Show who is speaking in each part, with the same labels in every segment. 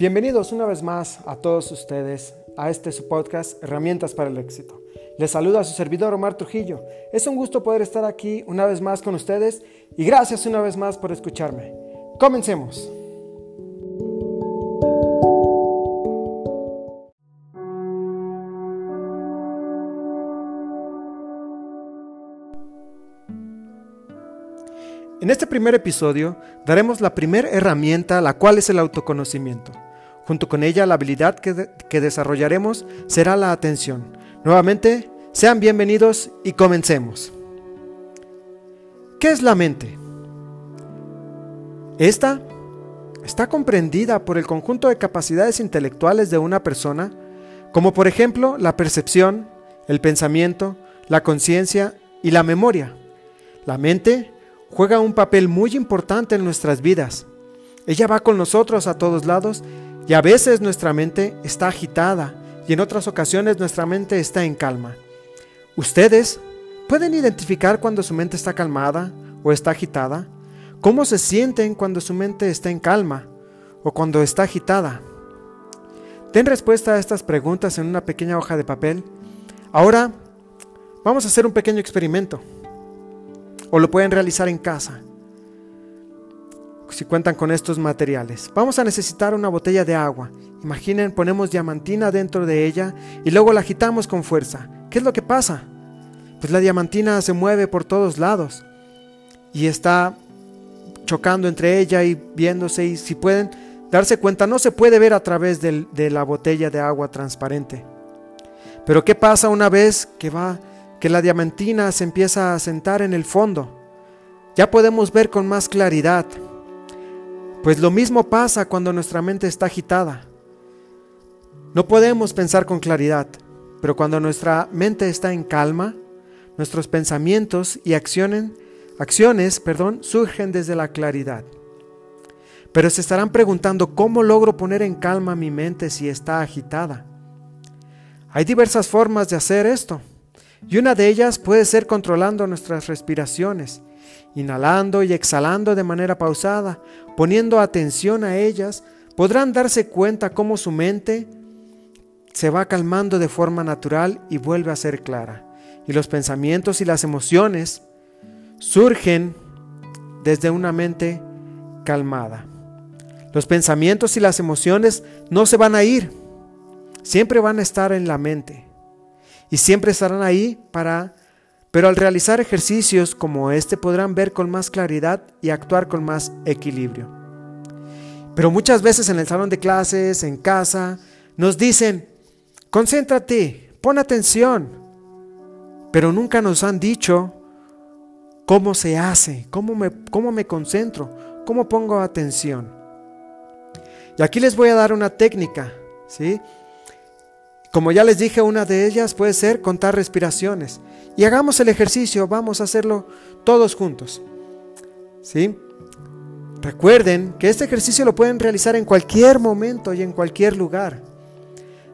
Speaker 1: Bienvenidos una vez más a todos ustedes a este su podcast Herramientas para el éxito. Les saluda a su servidor Omar Trujillo. Es un gusto poder estar aquí una vez más con ustedes y gracias una vez más por escucharme. Comencemos. En este primer episodio daremos la primera herramienta, la cual es el autoconocimiento. Junto con ella, la habilidad que, que, desarrollaremos será la atención. Nuevamente, sean bienvenidos y comencemos. ¿Qué es la mente? Esta está comprendida por el conjunto de capacidades intelectuales de una persona, como por ejemplo la percepción, el pensamiento, la conciencia y la memoria. La mente juega un papel muy importante en nuestras vidas. Ella va con nosotros a todos lados y a veces nuestra mente está agitada y en otras ocasiones nuestra mente está en calma. ¿Ustedes pueden identificar cuando su mente está calmada o está agitada? ¿Cómo se sienten cuando su mente está en calma o cuando está agitada? Den respuesta a estas preguntas en una pequeña hoja de papel. Ahora vamos a hacer un pequeño experimento o lo pueden realizar en casa si cuentan con estos materiales. Vamos a necesitar una botella de agua. Imaginen, ponemos diamantina dentro de ella y luego la agitamos con fuerza. ¿Qué es lo que pasa? Pues la diamantina se mueve por todos lados y está chocando entre ella y viéndose y si pueden darse cuenta no se puede ver a través de la botella de agua transparente. Pero ¿qué pasa una vez que va que la diamantina se empieza a sentar en el fondo. Ya podemos ver con más claridad. Pues lo mismo pasa cuando nuestra mente está agitada. No podemos pensar con claridad, pero cuando nuestra mente está en calma, nuestros pensamientos y acciones, acciones perdón, surgen desde la claridad. Pero se estarán preguntando cómo logro poner en calma mi mente si está agitada. Hay diversas formas de hacer esto. Y una de ellas puede ser controlando nuestras respiraciones, inhalando y exhalando de manera pausada, poniendo atención a ellas, podrán darse cuenta cómo su mente se va calmando de forma natural y vuelve a ser clara. Y los pensamientos y las emociones surgen desde una mente calmada. Los pensamientos y las emociones no se van a ir, siempre van a estar en la mente y siempre estarán ahí para... Pero al realizar ejercicios como este podrán ver con más claridad y actuar con más equilibrio. Pero muchas veces en el salón de clases, en casa, nos dicen, concéntrate, pon atención. Pero nunca nos han dicho cómo se hace, cómo me, cómo me concentro, cómo pongo atención. Y aquí les voy a dar una técnica, ¿sí? Como ya les dije, una de ellas puede ser contar respiraciones. Y hagamos el ejercicio, vamos a hacerlo todos juntos. ¿Sí? Recuerden que este ejercicio lo pueden realizar en cualquier momento y en cualquier lugar.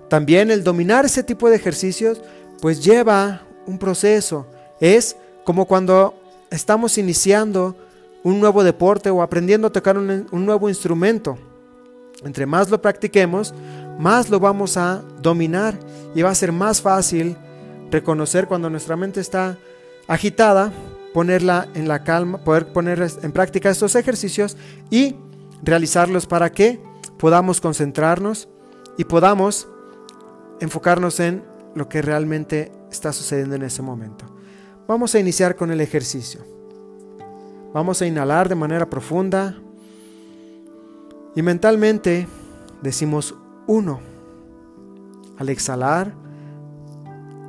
Speaker 1: También el dominar ese tipo de ejercicios pues lleva un proceso. Es como cuando estamos iniciando un nuevo deporte o aprendiendo a tocar un, un nuevo instrumento. Entre más lo practiquemos, más lo vamos a dominar y va a ser más fácil reconocer cuando nuestra mente está agitada, ponerla en la calma, poder poner en práctica estos ejercicios y realizarlos para que podamos concentrarnos y podamos enfocarnos en lo que realmente está sucediendo en ese momento. Vamos a iniciar con el ejercicio. Vamos a inhalar de manera profunda y mentalmente decimos 1. Al exhalar,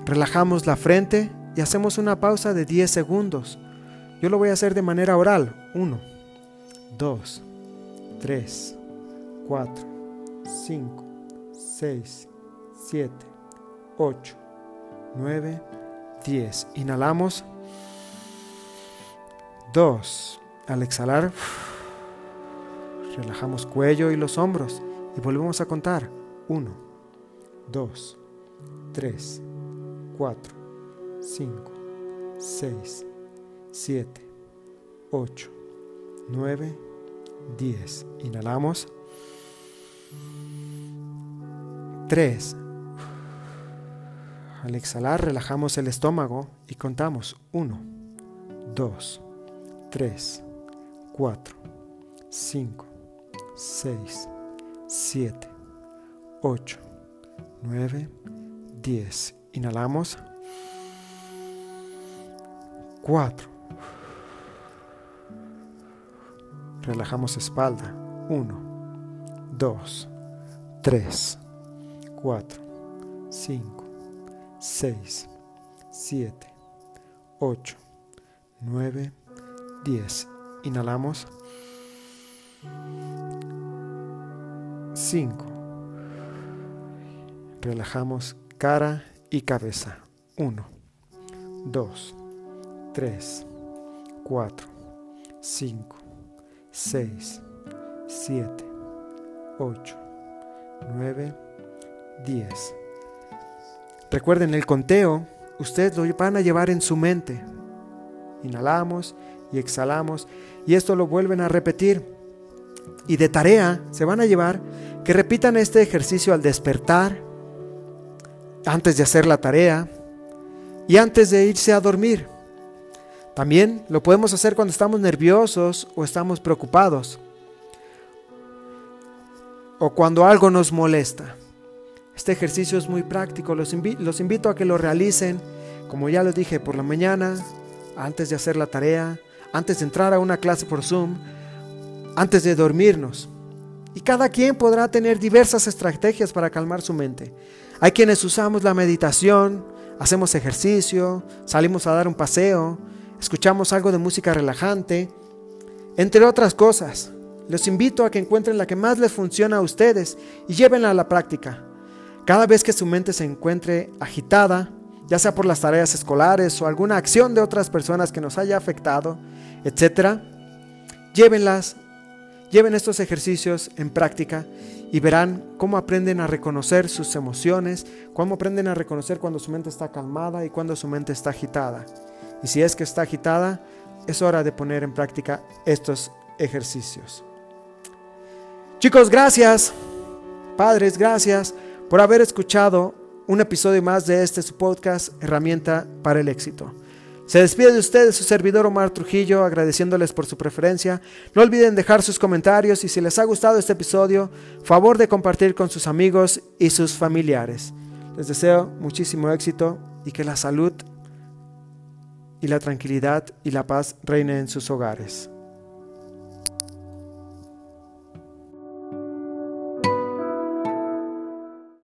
Speaker 1: relajamos la frente y hacemos una pausa de 10 segundos. Yo lo voy a hacer de manera oral. 1, 2, 3, 4, 5, 6, 7, 8, 9, 10. Inhalamos. 2. Al exhalar, relajamos cuello y los hombros. Y volvemos a contar. 1, 2, 3, 4, 5, 6, 7, 8, 9, 10. Inhalamos. 3. Al exhalar relajamos el estómago y contamos 1, 2, 3, 4, 5, 6, 7, 8, 9, 10. Inhalamos. 4. Relajamos espalda. 1, 2, 3, 4, 5, 6, 7, 8, 9, 10. Inhalamos. 5. Relajamos cara y cabeza. 1, 2, 3, 4, 5, 6, 7, 8, 9, 10. Recuerden el conteo, ustedes lo van a llevar en su mente. Inhalamos y exhalamos y esto lo vuelven a repetir. Y de tarea se van a llevar que repitan este ejercicio al despertar, antes de hacer la tarea y antes de irse a dormir. También lo podemos hacer cuando estamos nerviosos o estamos preocupados o cuando algo nos molesta. Este ejercicio es muy práctico, los, los invito a que lo realicen, como ya lo dije, por la mañana, antes de hacer la tarea, antes de entrar a una clase por Zoom, antes de dormirnos. Y cada quien podrá tener diversas estrategias para calmar su mente. Hay quienes usamos la meditación, hacemos ejercicio, salimos a dar un paseo, escuchamos algo de música relajante, entre otras cosas. Les invito a que encuentren la que más les funciona a ustedes y llévenla a la práctica. Cada vez que su mente se encuentre agitada, ya sea por las tareas escolares o alguna acción de otras personas que nos haya afectado, etc., llévenlas, lleven estos ejercicios en práctica y verán cómo aprenden a reconocer sus emociones, cómo aprenden a reconocer cuando su mente está calmada y cuando su mente está agitada. Y si es que está agitada, es hora de poner en práctica estos ejercicios. Chicos, gracias. Padres, gracias por haber escuchado un episodio más de este su podcast, Herramienta para el Éxito. Se despide de ustedes su servidor Omar Trujillo, agradeciéndoles por su preferencia. No olviden dejar sus comentarios y si les ha gustado este episodio, favor de compartir con sus amigos y sus familiares. Les deseo muchísimo éxito y que la salud y la tranquilidad y la paz reinen en sus hogares.